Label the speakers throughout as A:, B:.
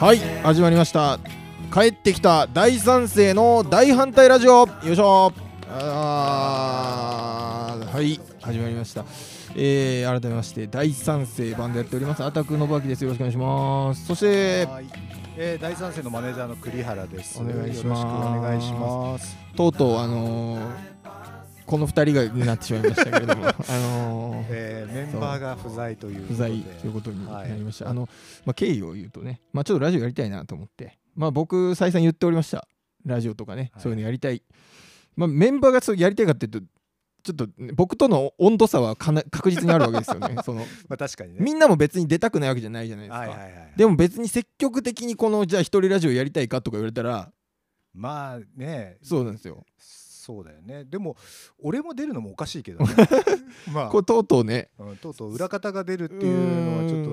A: はい始まりました。帰ってきた大賛成の大反対ラジオ。よいしょ。あーはい始まりました。えー、改めまして大賛成バンドやっております。アタックのばきです。よろしくお願いします。そして
B: はい。えー、第三世のマネージャーの栗原です。
A: お願いします。
B: よろしくお願いします。
A: とうとうあのー、この二人がになってしまいましたけれども。あのー
B: えー、メンバーが不在ということで。
A: 不在ということになりました、
B: はい。
A: あの、まあ、経緯を言うとね、まあ、ちょっとラジオやりたいなと思って、まあ、僕再三言っておりました。ラジオとかね、
B: はい。
A: そういうのやりたい、まあ、メンバーがそうやりたいかっていうとちょっとね僕との温度差はかな確実にあるわけですよね。その
B: まあ確かにね。
A: みんなも別に出たくないわけじゃないじゃないですか、
B: はいはいはい。
A: でも別に積極的にこのじゃあ一人ラジオやりたいかとか言われたら
B: まあね、
A: そうなんですよ
B: そうだよね。でも俺も出るのもおかしいけどね。まあ。
A: これとうとうね。
B: うんとうとう裏方が出るっていうのはちょっと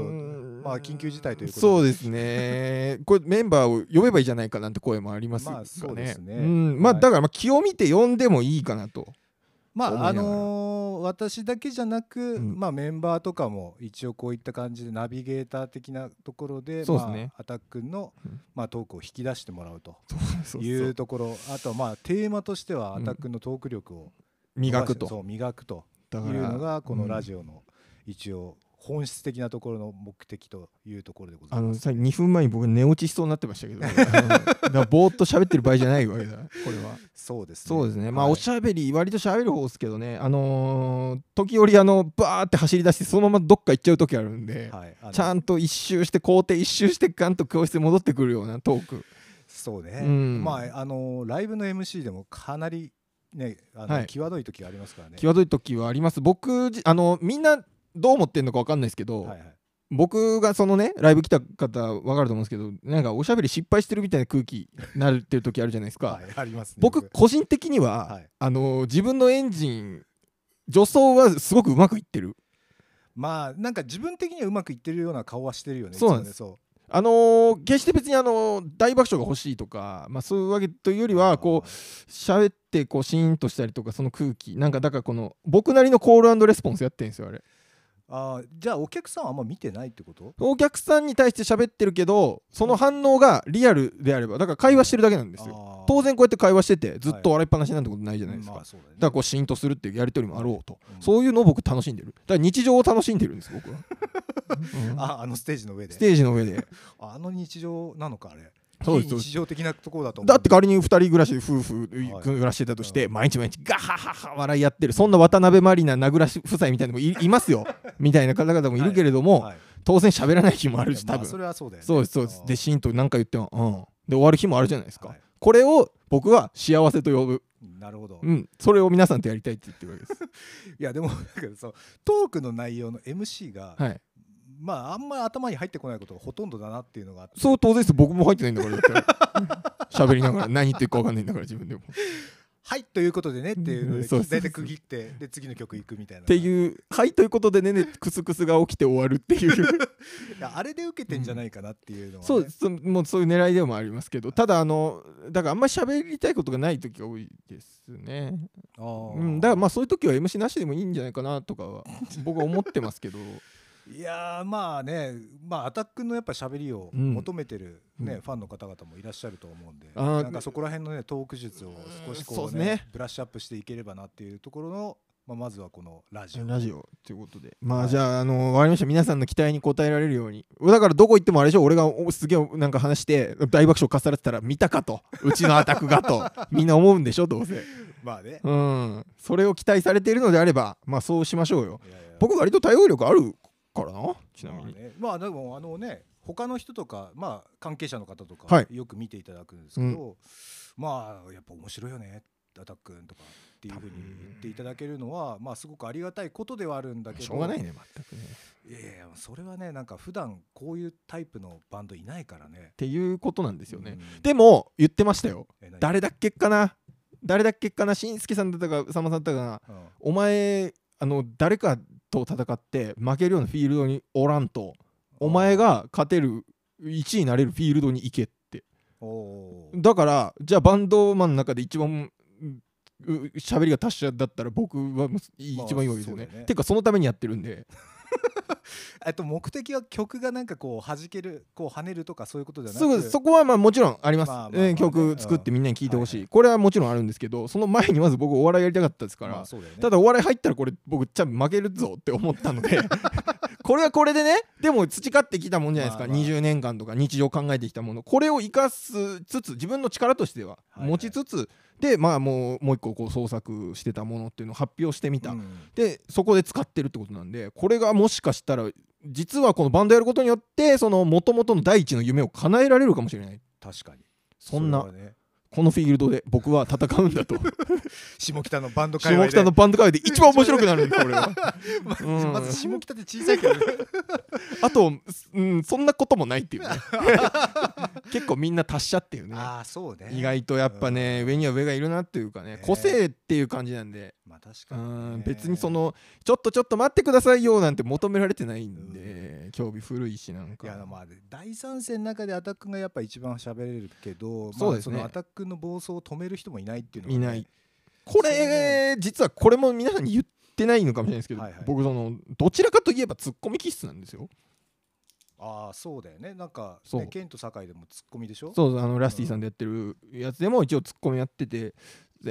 B: まあ緊急事態ということ
A: そうですね。これメンバーを呼べばいいじゃないかなんて声もありますがね,、
B: まあそうですね。
A: ん。まあ
B: はい。
A: だからまあ気を見て呼んでもいいかなと。
B: まああのー私だけじゃなく、
A: うん。
B: まあメンバーとかも一応こういった感じでナビゲーター的なところで
A: そうですね。
B: まあ、アタックの、
A: うん。
B: まあ、トークを引き出してもらうというところ。あとはまあテーマとしては
A: うん。
B: アタックのトーク力を
A: 磨くと。
B: そう磨くというのがこのラ
A: オ、
B: ジオの一応本質的なところの目的というところでござ
A: あの
B: います。
A: さ2分前に僕寝落ちしそうになってましたけど あのだぼーっと喋ってる場合じゃないわけだ これは。
B: そうですね。
A: そうですね。まあ
B: はい。
A: おしゃべり割としゃべる方ですけどねあのー時折あのバーって走り出してそのままどっか行っちゃう時あるんで、
B: はい、あの
A: ちゃんと一周して校庭一周してガンと教室に戻ってくるようなトーク。
B: そうね、
A: うん。
B: まああのライブの MC でもかなりねあの、
A: はい。
B: 際どい時がありますからね。
A: 際どい時はあります。僕じあのみんなどう思ってんのか分かんないですけど、
B: はいはい。
A: 僕がそのねライブ来た方分かると思うんですけどなんかおしゃべり失敗してるみたいな空気になってる時あるじゃないですか、
B: はい、ありますね。
A: 僕個人的には、
B: はい。
A: あの自分のエンジン助走はすごくうまくいってる。
B: まあなんか自分的にはうまくいってるような顔はしてるよね。
A: そうなんです
B: いつもね
A: あのー決して別にあのー大爆笑が欲しいとか、まあ、そういうわけというより
B: そう
A: はこう喋ってこうシーンとしたりとかその空気。なんかだからこの僕なりのコールレスポンスやってるんですよあれ
B: あーじゃあお客さんはあんま見てないってこと？
A: お客さんに対して喋ってるけどその反応がリアルであればだから会話してるだけなんですよ。当然こうやって会話しててずっと笑いっぱなしなんてことないじゃないですか、
B: まあそうだね。
A: だからこうシーンとするっていうやり取りもあろうと、
B: うん。
A: そういうのを僕楽しんでる。だから日常を楽しんでるんです僕は、う ん
B: ああのステージの上で。
A: ステージの上で。
B: あの日常なのかあれ。
A: そうです
B: 非日常的なところだと思う。
A: だって仮に2人暮らしで夫婦
B: はい。
A: 暮らしてたとして、
B: うん。
A: 毎日毎日ガハハハ笑いやってる。そんな渡辺満里奈名倉夫妻みたいなのもいいますよ。みたいな方々もいるけれども、
B: はい。
A: 当然喋らない日もあるし多分、
B: まあそれはそうだ。
A: そうですそうです。でシーンと何か言ってもうん。で終わる日もあるじゃないですか、
B: はい。
A: これを僕は幸せと呼ぶ、
B: なるほど。
A: うん、それを皆さんとやりたいって言ってるわけです。
B: いやでもだからそうトークの内容の MC が、
A: はい
B: まああんまり頭に入ってこないことがほとんどだなっていうのがあって。
A: そう当然です。僕も入ってないんだから 喋りながら何言ってるか分かんないんだから自分でも。
B: はいということでねっていうので大体区切ってで次の曲行くみたいな。
A: って
B: う
A: いうはいということでねねクスクスが起きて終わるっていう。
B: いやあれで受けてんじゃないかなっていうのは、ね。
A: そうそもうそういう狙いでもありますけど。ただあのだからあんまり喋りたいことがない時が多いですね、
B: あー。
A: うん、だからまあそういう時は MC なしでもいいんじゃないかなとかは僕は思ってますけど
B: いやーまあねまあアタックのやっぱ喋りを
A: うん。
B: 求めてる、ね
A: うん。
B: ファンの方々もいらっしゃると思うんで、
A: あー。
B: なんかそこら辺のねトーク術を少し
A: そ
B: こうね
A: うね。
B: ブラッシュアップしていければなっていうところの、まあ、まずはこのラジオ。
A: ラジオ。ということで。まあ
B: はい。
A: じゃああの分かりました。皆さんの期待に応えられるように。だからどこ行ってもあれでしょ。俺がおすげえなんか話して大爆笑かっさらってたら見たかと。うちのアタックがと。みんな思うんでしょどうせ。
B: まあね、
A: うん。それを期待されているのであればまあそうしましょうよ。
B: いやいや。
A: 僕割と対応力あるからなちなみに、
B: まあね、まあでもあのね他の人とかまあ関係者の方とか、
A: はい。
B: よく見ていただくんですけど、まあやっぱ面白いよねアタックンとかっていうふうに言っていただけるのはまあすごくありがたいことではあるんだけど
A: しょうがないね全くね。
B: いやいやそれはねなんか普段こういうタイプのバンドいないからね。
A: っていうことなんですよね、
B: うん。
A: でも言ってましたよ。誰だっけかな？誰だっけかな？しんすけさんだったかさんまさんだったかな？
B: うん。
A: お前あの誰かと戦って負けるようなフィールドにおらんとお前が勝てる1位になれるフィールドに行けって。だからじゃあバンドマンの中で一番喋りが達者だったら僕は一番いいわけですよね。
B: そうだよね。
A: てかそのためにやってるんで
B: えっと目的は曲がなんかこう弾けるこう跳ねるとかそういうことじゃなく
A: す。ぐそこはまあもちろんあります、
B: まあまあまあね。
A: えー曲作ってみんなに聴いてほしい、
B: うん。はいはい
A: これはもちろんあるんですけどその前にまず僕お笑いやりたかったですから、
B: まあね。
A: ただお笑い入ったらこれ僕ちゃん負けるぞって思ったので これはこれでねでも培ってきたもんじゃないですか、
B: まあまあ
A: 20年間とか日常考えてきたもの。これを生かすつつ自分の力としては
B: はいはい。
A: 持ちつつ、でまあもうもう一個こう創作してたものっていうのを発表してみた、
B: うん。
A: でそこで使ってるってことなんでこれがもしかしたら実はこのバンドやることによってその元々の第一の夢を叶えられるかもしれない。
B: 確かに。
A: そんなこのフィールドで僕は戦うんだと。
B: 下北のバンド界
A: 下北のバンド界で一番面白くなるんで これは。
B: まず
A: うん。
B: まず下北って小さいけどね。
A: あと、うん、そんなこともないっていうね。結構みんな達者っていうね。
B: ああそうね。
A: 意外とやっぱね
B: うん。
A: 上には上がいるなっていうかね
B: ね。
A: 個性っていう感じなんで
B: まあ確
A: う
B: かにね。
A: ん別にそのちょっとちょっと待ってくださいよなんて求められてないんで興味古いしなん
B: い
A: か
B: やまあ第三戦の中でアタックがやっぱ一番喋れるけど
A: そうですね。
B: まあ、そのアタックの暴走を止める人もいないっていうのがね、
A: いない。これ実はこれも皆さんに言ってないのかもしれないですけど
B: はいはい。
A: 僕そのどちらかといえばツッコミ気質なんですよ。
B: ああそうだよね。なんか
A: そう。
B: ねケンと酒井でもツッコミでしょ？
A: そうあのラスティさんでやってるやつでも一応ツッコミやっててで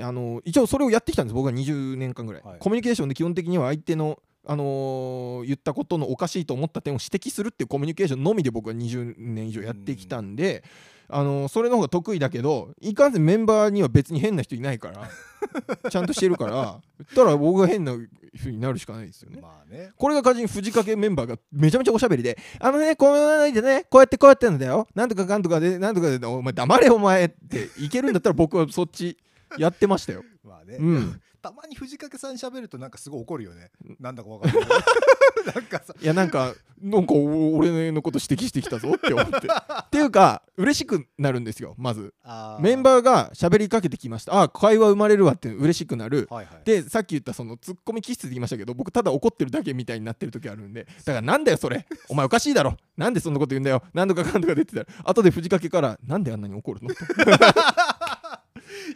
A: あの一応それをやってきたんです。僕は20年間ぐらい、
B: はい。
A: コミュニケーションで基本的には相手のあのー言ったことのおかしいと思った点を指摘するっていうコミュニケーションのみで僕は20年以上やってきたんで、あのーそれの方が得意だけどいかんせんメンバーには別に変な人いないから ちゃんとしてるから言ったら僕が変な風になるしかないですよね。
B: まあね。
A: これが仮に藤掛メンバーがめちゃめちゃおしゃべりで、あのね、こうなんでね、こうやってこうやってんだよ、なんとかかんとかで、なんとかで、お前黙れお前っていけるんだったら僕はそっちやってましたよ。
B: まあね、
A: うん。
B: たまに藤掛さん喋るとなんかすごい怒るよね。なんだかわかんない。なんかさ。
A: いや、なんか、なんかお俺のこと指摘してきたぞって思って。っていうか、嬉しくなるんですよ、まず。
B: あ
A: メンバーが喋りかけてきました。あ、会話生まれるわって嬉しくなる。
B: はいはい。
A: でさっき言ったそのツッコミ気質で言いましたけど僕ただ怒ってるだけみたいになってる時あるんで。だからなんだよそれ。お前おかしいだろ。なんでそんなこと言うんだよ。なんとかかんとか出てたら。後で藤掛からなんであんなに怒るの？と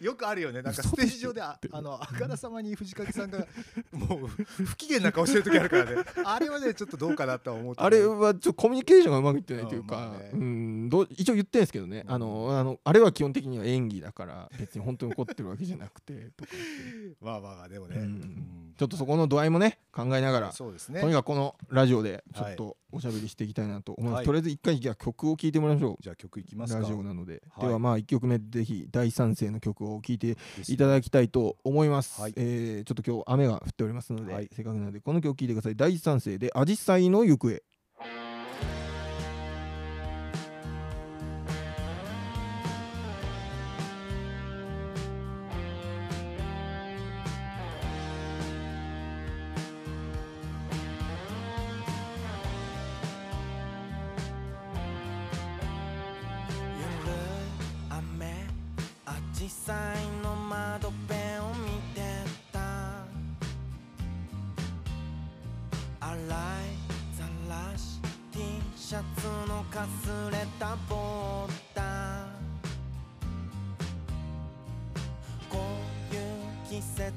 B: よくあるよね。なんか
A: 嘘
B: ステージ上でああのあからさまに藤掛さんがもう不機嫌な顔してる時あるからね。あれはねちょっとどうかなとは思って
A: あれはちょっとコミュニケーションがうまくいってないというか、
B: うんまあね。
A: うん。どう一応言ってるんですけどね、
B: うん。
A: あのあのあれは基本的には演技だから別に本当に怒ってるわけじゃなくて。
B: まあまあまあでもね、
A: うん。
B: うん
A: ちょっとそこの度合いもね考えながら、
B: そうですね。
A: とにかくこのラジオでちょ
B: はい
A: っとおしゃべりしていきたいなと思います、
B: はい。
A: とりあえず一回じゃあ曲を聴いてもらいましょう。
B: じゃあ曲いきますか。
A: ラジオなので、
B: はい。
A: ではまあ1曲目ぜひ第三世の曲を聴いていただきたいと思います、
B: はい
A: えーちょっと今日雨が降っておりますので、
B: はい。
A: せっかくなのでこの曲聴いてください。第三世で「アジサイの行方」
C: シャツのかすれたボタンこういう季節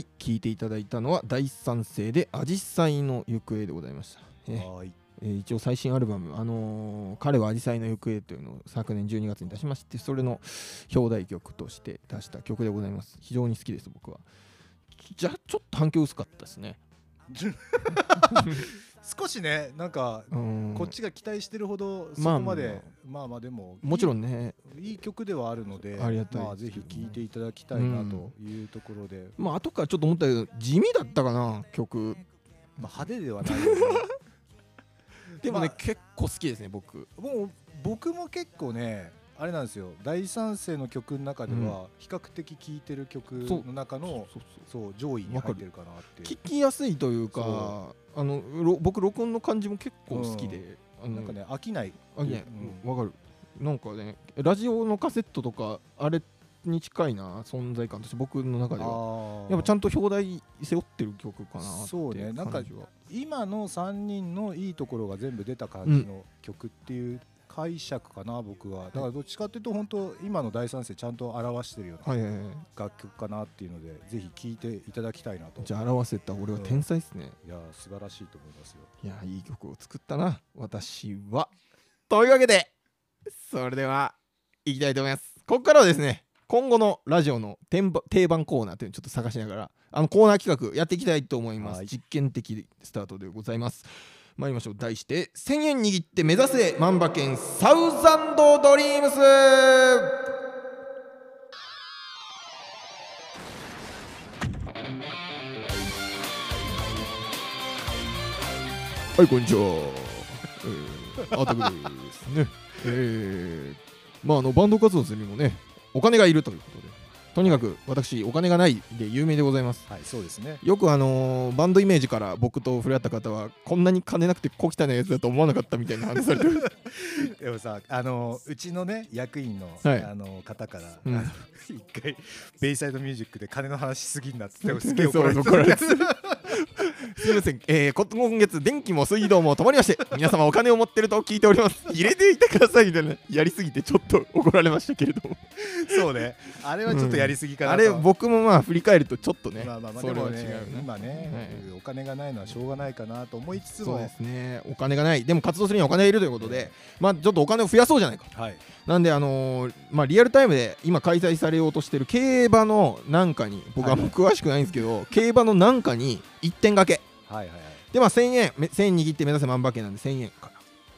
A: 聴いていただいたのは第三世で「アジサイの行方」でございました、え
B: はーい。
A: えー一応最新アルバム「あのー彼はアジサイの行方」というのを昨年12月に出しましてそれの表題曲として出した曲でございます。非常に好きです僕は。じゃあちょっと反響薄かったですね
B: 少しねなんか
A: うん。
B: こっちが期待してるほどそ
A: まあ
B: こまでまあ。まあでも
A: もちろんね。
B: いい曲ではあるので
A: ありがたい
B: まあぜひ聴いていただきたいなというところで。
A: まあ後からちょっと思ったけど地味だったかな曲。
B: まあ派手ではない。
A: でもね、
B: まあ。
A: 結構好きですね僕。
B: もう僕も結構ねあれなんですよ。第三世の曲の中では比較的聴いてる曲の中の
A: そう
B: 上位に入ってるかなって
A: 聞きやすいというか
B: そ
A: あのろ僕録音の感じも結構好きで、あの
B: なんかね飽きない。
A: あい。や
B: うん。
A: わかる。なんかねラジオのカセットとかあれに近いな存在感として僕の中では。やっぱちゃ
B: ん
A: んと表題背負ってる曲かなって
B: そうね。なんか今の3人のいいところが全部出た感じの曲っていう解釈かな僕は。だからどっちかっていうと本当今の第三世ちゃんと表してるような楽曲かなっていうのでぜひ聴いていただきたいなと。
A: じゃあ表せた俺は天才ですね、
B: いや素晴らしいと思いますよ。
A: いやいい曲を作ったな。私は。というわけでそれではいきたいと思います。ここからはですね今後のラジオの定番定番コーナーというのをちょっと探しながらあのコーナー企画やっていきたいと思います、
B: はい。
A: 実験的スタートでございます参りましょう。題して1000円握って目指せ万馬券サウザンドドリームス。はいこんにちは、えー、アタクですね。えー、まああのバンド活動するにもねお金がいるということで。とにかく私お金がないで有名でございます。
B: はいそうですね。
A: よくあのーバンドイメージから僕と触れ合った方はこんなに金なくて小汚いやつだと思わなかったみたいな話されてる。
B: でもさあのうちのね役員の,、
A: はい。
B: あの方から、
A: うん。
B: あの一回ベイサイドミュージックで金の話しすぎんなっつってすげえ怒られて
A: そう怒られてすみません、えー、こ今月電気も水道も止まりまして皆様お金を持ってると聞いております。入れていてくださいみたいな。やりすぎてちょっと怒られましたけれども。
B: そうね。あれはちょっとやりすぎかな
A: あ
B: と、
A: れ僕もまあ振り返るとちょっとね
B: まあまあまあでもね今ね、お金がないのはしょうがないかなと思いつつも
A: そうですね。お金がない。でも活動するにはお金がいるということでまあちょっとお金を増やそうじゃないか。
B: はい。
A: なんであのーまあリアルタイムで今開催されようとしてる競馬のなんかに僕はもう詳しくないんですけど、競馬のなんかに1点掛け
B: はいはいはい。
A: でまあ1000円め1000円握って目指せ万馬券なんで1000円かな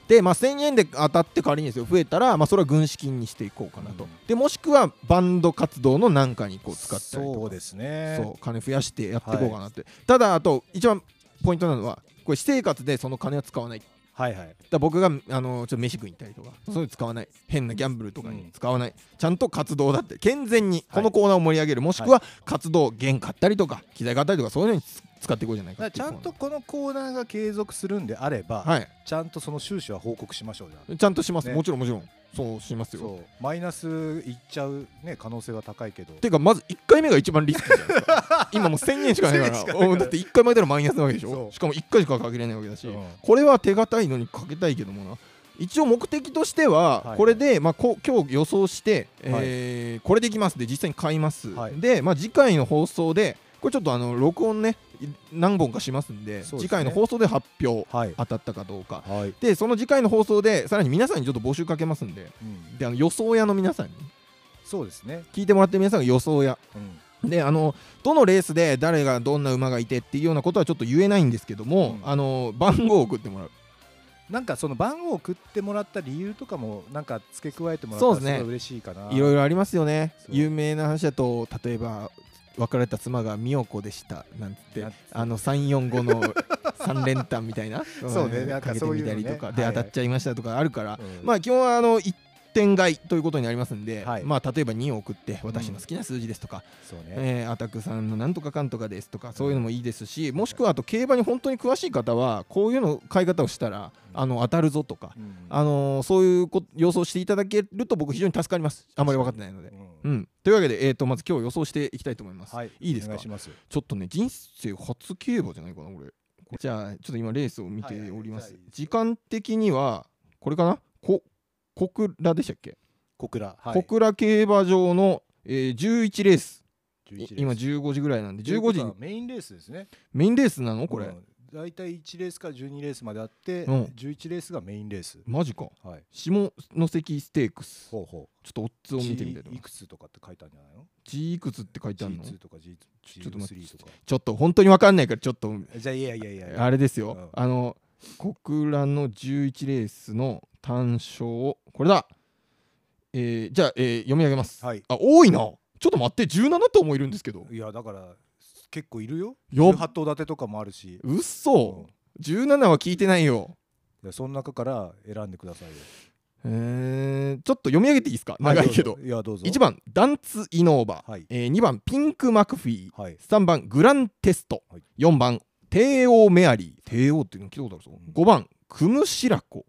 A: でまあ1000円で当たって仮にですよ増えたらまあそれは軍資金にしていこうかなと、
B: うん。
A: でもしくはバンド活動のなんかにこう使ったりとか。
B: そうですね。
A: そう金増やしてやっていこうかなって、ただあと一番ポイントなのはこれ私生活でその金は使わない
B: はいはい。
A: だ僕があのちょっと飯食いに行ったりとか、そういうの使わない。変なギャンブルとかに使わない、ちゃんと活動だって健全にこのコーナーを盛り上げる、もしくは活動弦買ったりとか機材買ったりとかそういうのにつ使っていこうじゃないか
B: ちゃんとこのコーナーが継続するんであれば、
A: はい。
B: ちゃんとその収支は報告しましょうじゃあ
A: ちゃんとします、
B: ね。
A: もちろんもちろん。そうしますよ。
B: マイナスいっちゃう、ね、可能性は高いけど。
A: ていうかまず1回目が一番リスキーじゃないですか今もう1000円しかないか
B: 1000円しから。
A: だって1回前たらマイナスなわけでしょ。しかも1回しかかけれないわけだし、
B: うん。
A: これは手堅いのにかけたいけどもな。一応目的としては
B: はい。
A: これで、まあ、こ今日予想して、えーこれできますで実際に買います、
B: はい。
A: で、まあ、次回の放送でこれちょっとあの録音ねい何本かしますんで次回の放送で発表
B: はい。
A: 当たったかどうか。
B: はい、
A: でその次回の放送でさらに皆さんにちょっと募集かけますんで。
B: うん、
A: であの予想屋の皆さんに。
B: そうですね、
A: 聞いてもらってる皆さんが予想屋。
B: うん、
A: であのどのレースで誰がどんな馬がいてっていうようなことはちょっと言えないんですけども、
B: うん。
A: あの番号を送ってもらう。
B: なんかその番号を送ってもらった理由とかもなんか付け加えてもらったらすごい嬉しいかな。
A: いろいろありますよね。有名な話だと例えば別れた妻が美代子でしたなんつってあの345の 3連単みたいな。
B: そうねか
A: かけてみたりとか。で当たっちゃいましたとかあるから、
B: うん。
A: まあ基本はあの1点買いということになりますんで、
B: はい。
A: まあ例えば2を送って私の好きな数字ですとか、
B: そうね。
A: えーアタックさんのなんとかかんとかですとかそういうのもいいですしもしくはあと競馬に本当に詳しい方はこういうの買い方をしたらあの当たるぞとか、
B: うん。
A: あのーそういうこ予想していただけると僕非常に助かります。あんまり分かってないので。
B: うん。
A: うん、というわけで、えー、とまず今日予想していきたいと思います。
B: はい、
A: いいですか？ちょっとね人生初競馬じゃないかな俺じゃあちょっと今レースを見ております、
B: はい。はい。
A: 時間的にはこれかな？こ小倉でしたっけ、
B: 小倉。はい。
A: 小倉競馬場の、えー11レース。
B: 11レース。
A: 今15時ぐらいなんで15
B: ということ
A: 時
B: メインレースですね。
A: メインレースなの？これ、
B: うん。大体1レースから12レースまであって、
A: うん。
B: 11レースがメインレース。
A: マジか。
B: はい。
A: 下関ステークス。
B: ほうほ
A: ちょっとオッズ
B: う
A: を見てみたいと
B: G
A: 思い
B: くつとかって書いたんじゃないの
A: ？G いくつって書いてあるの
B: ？G2 とか G
A: ちょっと待って
B: G3 とか
A: ちょっと本当に分かんないからちょっと
B: じゃあいやいやいやいや。
A: あれですよ、
B: うん。
A: あの国蘭の11レースの単勝をこれだ。えーじゃあ、えー読み上げます、
B: はい。
A: あ多いな。ちょっと待って17頭もいるんですけど。
B: いやだから結構いるよ。
A: よ
B: 18頭立てとかもあるし、
A: うっそ、17は聞いてないよ。
B: でその中から選んでくださいよ。
A: えー、ちょっと読み上げていいですか？長いけど、
B: いやどうぞ。
A: 1番ダンツイノーバ、
B: はい。
A: えー2番ピンクマクフィー。
B: はい。
A: 3番グランテスト、
B: はい。
A: 4番帝王メアリー。帝王っていうの聞いたことあるぞ、
B: うん
A: 5番クムシラコ。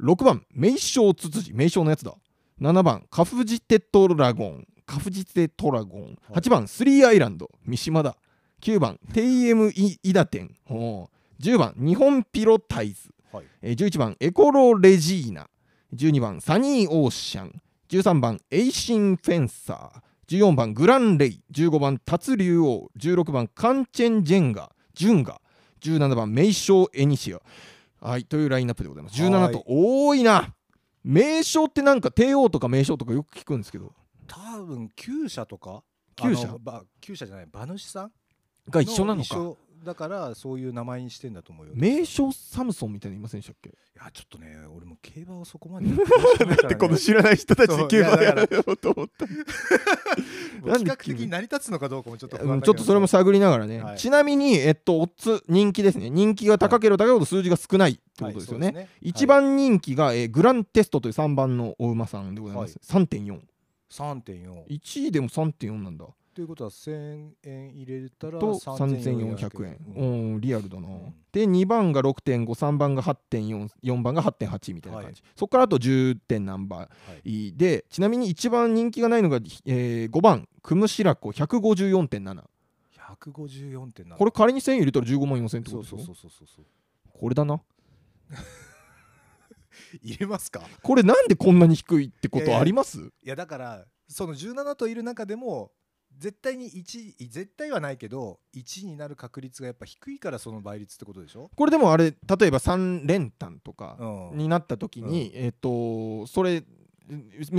A: 6番名称ツツジ。名称のやつだ。7番カフジテトラゴン。カフジテトラゴン。
B: はい。
A: 8番スリーアイランド。三島だ。9番テイエムイイダテン。ほう。10番日本ピロタイズ。
B: はい。
A: えー11番エコロレジーナ。12番サニーオーシャン。13番エイシンフェンサー。14番グランレイ。15番タツ竜王。16番カンチェンジェンガジュンガ。17番名称エニシアはいというラインナップでございます。17と多いな。名称ってなんか帝王とか名称とかよく聞くんですけど。
B: 多分厩舎とか？
A: 厩舎？
B: 厩舎じゃない馬主さん？
A: が一緒なのか
B: だからそういう名前にしてんだと思うよ。
A: 名称サムソンみたいなのいませんでしたっけ？
B: いやちょっとね俺も競馬をそこまで
A: でこの知らない人たちで競馬やろうと思った
B: 企画的に成り立つのかどうかもちょっと
A: ちょっとそれも探りながらね、
B: はい。
A: ちなみに、えっと、オッズ人気ですね。人気が高ければ高いほど数字が少ないってことですよね,、
B: はいそうですね。
A: 一番人気が、えーグランテストという3番のお馬さんでございます、
B: 3.413.4
A: 位でも3.4なんだ
B: ということは1000円入れたら
A: と
B: 3400
A: 3400円、
B: うん。
A: うん、リアルだな、
B: ん。
A: で2番が6.53番が8.44番が8.8みたいな感じ、そこからあと10点何倍。
B: はい。
A: でちなみに一番人気がないのが、えー5番。クムシラコ154.7
B: 154.7
A: これ仮に1000円入れたら15万4000円ってことですよ
B: そうそうそうそう
A: これだな。
B: 入れますか？
A: これなんでこんなに低いってことあります？
B: いやだからその17といる中でも絶対に1絶対はないけど1になる確率がやっぱ低いからその倍率ってことでしょ、
A: これでもあれ例えば3連単とか
B: うん。
A: になった時に、えっ、とそれ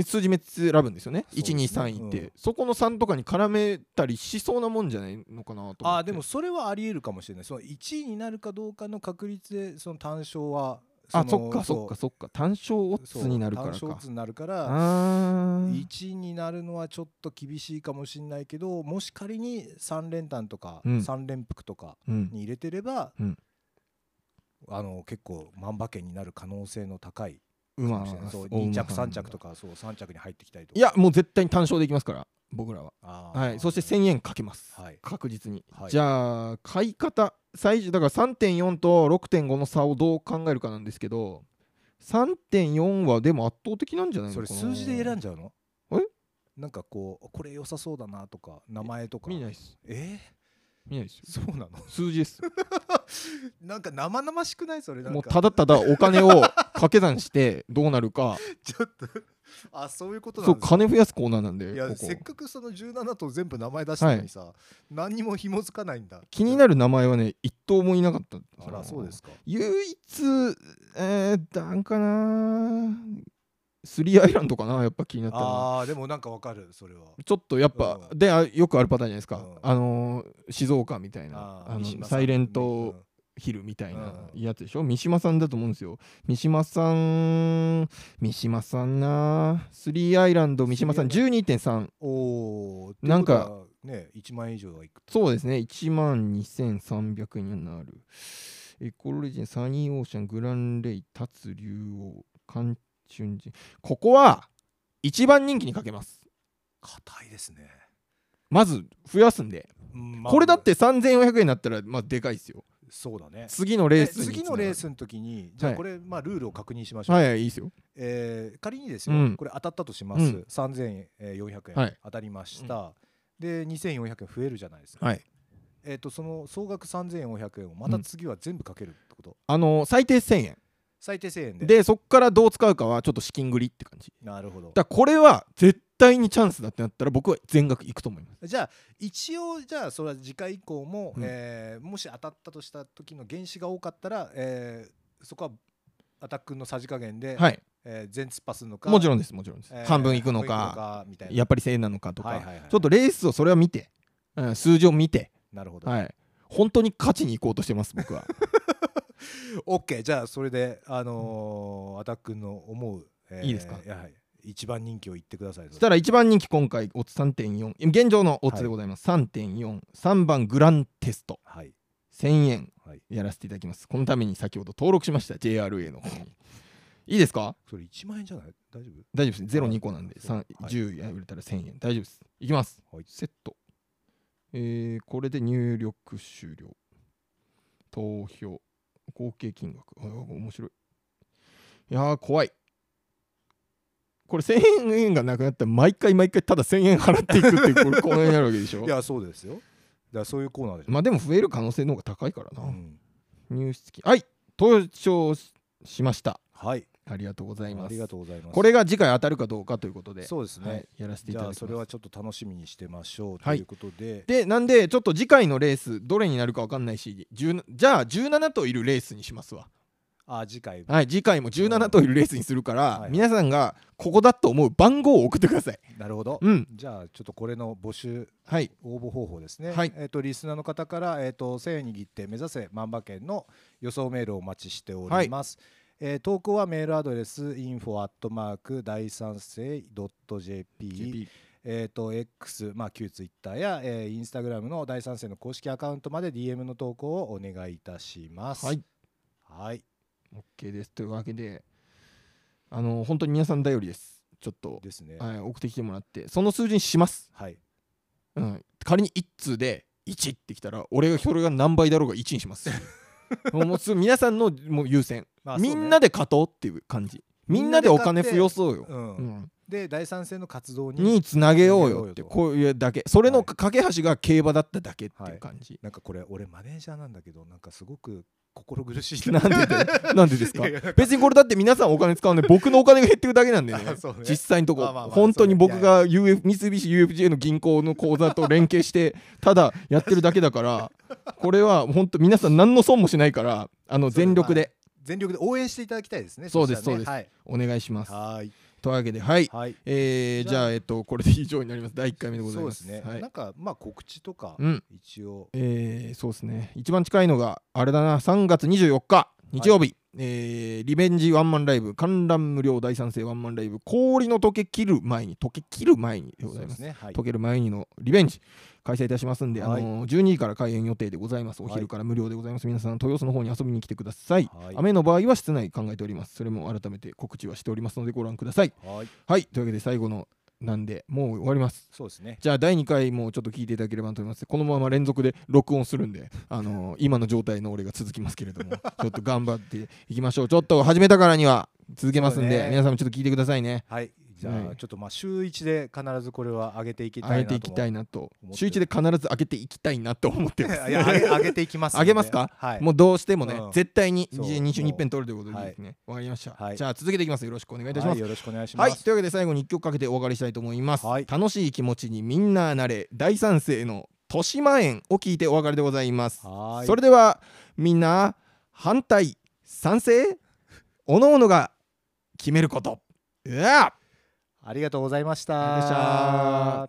A: 数字めっちゃ選ぶんですよね？
B: そうですね。
A: 123位って、
B: うん。
A: そこの3とかに絡めたりしそうなもんじゃないのかなと
B: あーでもそれはありえるかもしれない。その1位になるかどうかの確率でその単勝は
A: あ
B: の
A: そっかそっかそっか。単勝オッズになるからか。
B: 単勝オッズになるから
A: あー。
B: 1になるのはちょっと厳しいかもしれないけどもし仮に3連単とか
A: うん。
B: 3連複とか
A: うん。
B: に入れてれば、
A: うん。
B: あの結構万馬券になる可能性の高いか
A: 馬
B: そう
A: お馬
B: 2着
A: さん
B: 3着とかそう3着に入ってきたりとか。
A: いやもう絶対に単勝でいきますから僕らは。はい。そして1000円かけます。
B: はい。
A: 確実に、
B: はい。
A: じゃあ買い方。最初だから3.4と6.5の差をどう考えるかなんですけど3.4はでも圧倒的なんじゃないの
B: それ数字で選んじゃうの？
A: え？
B: なんかこうこれ良さそうだなとか名前とか。
A: 見ないです。
B: え？
A: 見ないですよ。
B: ー、そうなの？
A: 数字です。
B: なんか生々しくないそれなんか。
A: もうただただお金を掛け算してどうなるか。
B: ちょっとあそういうことな
A: そう
B: んですか
A: 金増やすコーナーなんで
B: いやせっかくその17と全部名前出したのにさ、何にも紐づかないんだ。
A: 気になる名前はね一頭もいなかった
B: あらそうですか。
A: 唯一えー、なんかなスリーアイランドかなやっぱ気になった
B: あーでもなんかわかるそれは。
A: ちょっとやっぱ、
B: う
A: であよくあるパターンじゃないですか、
B: うん。
A: あのー静岡みたいな
B: あ
A: あのサイレン
B: うん
A: トヒルみたいな
B: うん。
A: やつでしょ？三島さんだと思うんですよ。三島さん三島さんな。スリーアイランド三島さん
B: スリ
A: 12.3
B: おお
A: なんか
B: ね1万円以上はいく
A: そうですね。1万2300円になる。エコロレジンサニーオーシャングランレイタツ竜王カンチュンジン。ここは一番人気にかけます。
B: 硬いですね、
A: まず増やすんで。
B: うんまあ。
A: これだって3400円になったらまあでかいですよ
B: そうだね。
A: 次のレー
B: え
A: スに
B: 次のレースの時にじゃあ
A: はい。
B: これ、まあ、ルールを確認しましょう、
A: はいはいいいですよ。
B: えー仮にですよ、
A: うん。
B: これ当たったとします、
A: うん。
B: 3400円、
A: はい。
B: 当たりました、で2400円増えるじゃないですか、
A: はい。
B: えー、とその総額3400円をまた次は全部かけるってこと、
A: あの最低1000円。
B: 最低1000円で。
A: でそっからどう使うかはちょっと資金繰りって感じ。
B: なるほど。
A: だこれは絶対にチャンスだってなったら僕は全額行くと思います。
B: じゃあ一応じゃあそれは次回以降も、
A: うん。
B: えーもし当たったとした時の原子が多かったら、えーそこはアタックのさじ加減で、
A: はい。
B: えー全突破するのか
A: もちろんですもちろんです、
B: えー
A: 半分行くのかやっぱり正なのかとか、
B: はいはいはい。
A: ちょっとレースをそれは見て、うん、数字を見て
B: なるほど、
A: はい。本当に勝ちに行こうとしてます僕は。
B: OK じゃあそれであのーアタックの思う、え
A: いいですか？
B: やはい一番人気を言ってください
A: そしたら一番人気今回オッズ3.4現状のオッズでございます、3.43番グランテスト。
B: はい。
A: 1000円。
B: はい。
A: やらせていただきます。このために先ほど登録しました。JRA の方に。いいですか？
B: それ1万円じゃない？大丈夫？
A: 大丈夫ですゼロ2個なんで。
B: そう。
A: 3 10や売れたら1000円。大丈夫です。いきます、
B: はい。
A: セット。えー、これで入力終了。投票。合計金額。あ面白い。いやー怖いこれ1000円がなくなったら毎回毎回ただ1000円払っていくっていうこれコーナーになるわけでしょ？
B: いやそうですよ。だからそういうコーナーでしょ、
A: まあでも増える可能性の方が高いからな、
B: うん。
A: 入室金はい投票しました。
B: はい。
A: ありがとうございます。
B: ありがとうございます。
A: これが次回当たるかどうかということで。
B: そうですね、
A: はい、やらせてい
B: じ
A: ただきます。
B: ゃあそれはちょっと楽しみにしてましょうと
A: はい。
B: いうことで、
A: でなんでちょっと次回のレースどれになるか分かんないし10じゃあ17頭いるレースにしますわ
B: あ次回
A: はい次回も17頭いるレースにするから、
B: はい。
A: 皆さんがここだと思う番号を送ってください。
B: なるほど、
A: うん。
B: じゃあちょっとこれの募集
A: はい。
B: 応募方法ですね、
A: はい。
B: えっ、とリスナーの方からえっ、と1000円握って目指せ万馬券の予想メールをお待ちしております、えー投稿はメールアドレス info アットマーク第三世 .jp
A: GP
B: えー、と X、まあ、旧 Twitter や、えー、インスタグラムの第三世の公式アカウントまで DM の投稿をお願いいたします。
A: はい。
B: はい、
A: OK です。というわけであの本当に皆さん頼りです。ちょっと、
B: ですね。
A: はい、送ってきてもらって。その数字にします、
B: はい、
A: うん、仮に1通で1ってきたら俺がそれが何倍だろうが1にします。もう皆さんのもう優先。
B: まあね。
A: みんなで勝とうっていう感じ。みんなでお金増やそうよ、
B: うん。
A: うん。
B: で第三世の活動に
A: につなげようよってこういうだけ。それの
B: はい。
A: 架け橋が競馬だっただけっていう感じ、
B: なんかこれ俺マネージャーなんだけどなんかすごく心苦しい。
A: なんでで なんでですか？別にこれだって皆さんお金使うんで僕のお金が減ってるだけなんでね。
B: あそうね。
A: 実際のとこ。
B: まあまあまあ
A: 本当に僕
B: そう
A: が UF 三菱 UFJ の銀行の口座と連携してただやってるだけだから これは本当皆さん何の損もしないからあの全力で。
B: 全力で応援していただきたいですね。
A: そうです
B: したらね。はい。
A: お願いします。
B: はい
A: というわけではい。
B: はい。
A: えー
B: じゃあ
A: えっとこれで以上になります。第1回目でございま
B: そうですすね。
A: はい。
B: なんかまあ告知とか
A: うん。
B: 一応。
A: えーそうですね。一番近いのがあれだな。3月24日日曜日、えーリベンジワンマンライブ観覧無料第三世ワンマンライブ氷の溶け切る前に溶け切る前にでございます。
B: ね。はい。
A: 溶ける前にのリベンジ開催いたしますんで、
B: はい。
A: あのー12時から開演予定でございます。お昼から無料でございます、皆さん豊洲の方に遊びに来てください、
B: はい。
A: 雨の場合は室内考えております。それも改めて告知はしておりますのでご覧ください。
B: はい。
A: はい。というわけで最後のなんでもう終わります。
B: そうですね。
A: じゃあ第2回もちょっと聞いていただければと思います。このまま連続で録音するんで、あのー今の状態の俺が続きますけれども ちょっと頑張っていきましょう。ちょっと始めたからには続けますんで、
B: ね。
A: 皆さんもちょっと聞いてくださいね。
B: はい。じゃ
A: はい。
B: あちょっとまあ週一で必ずこれは上げていきたいなと
A: 上げていきたい
B: な。
A: なと週1で必ず上げていきたいなと思ってます。
B: いや上げ 上げていきますので。
A: 上げますか？
B: はい。
A: もうどうしてもね、
B: うん。
A: 絶対に
B: そう。
A: 2週に一遍取るということでですね、わかりました、
B: はい。
A: じゃあ続けていきます。よろしくお願いいたします。
B: はいよろしくお願いします。
A: はい。というわけで最後に1曲かけてお別れしたいと思います、
B: はい。
A: 楽しい気持ちにみんななれ大賛成の豊島園を聞いてお別れでございます。
B: はい。
A: それではみんな反対賛成おのおのが決めること。うわ
B: あ
A: ありがとうございました。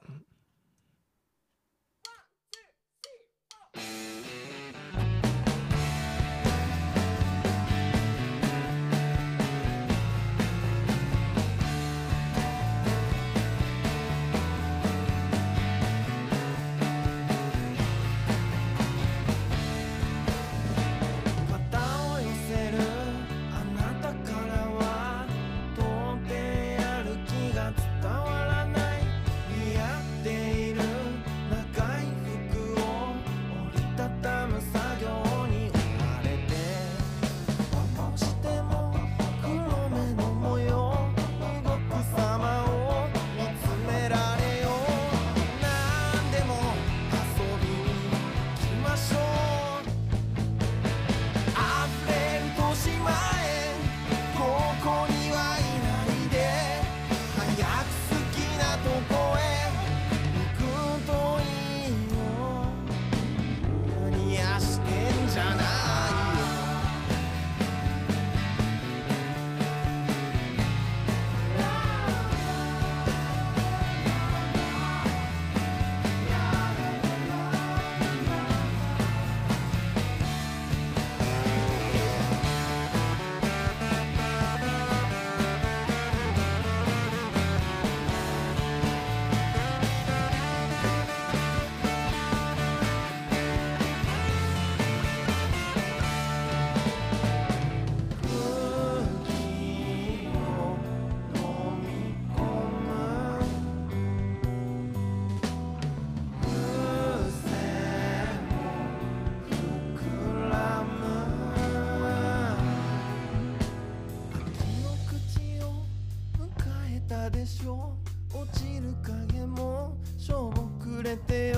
C: 落ちる影もしょぼくれてよ。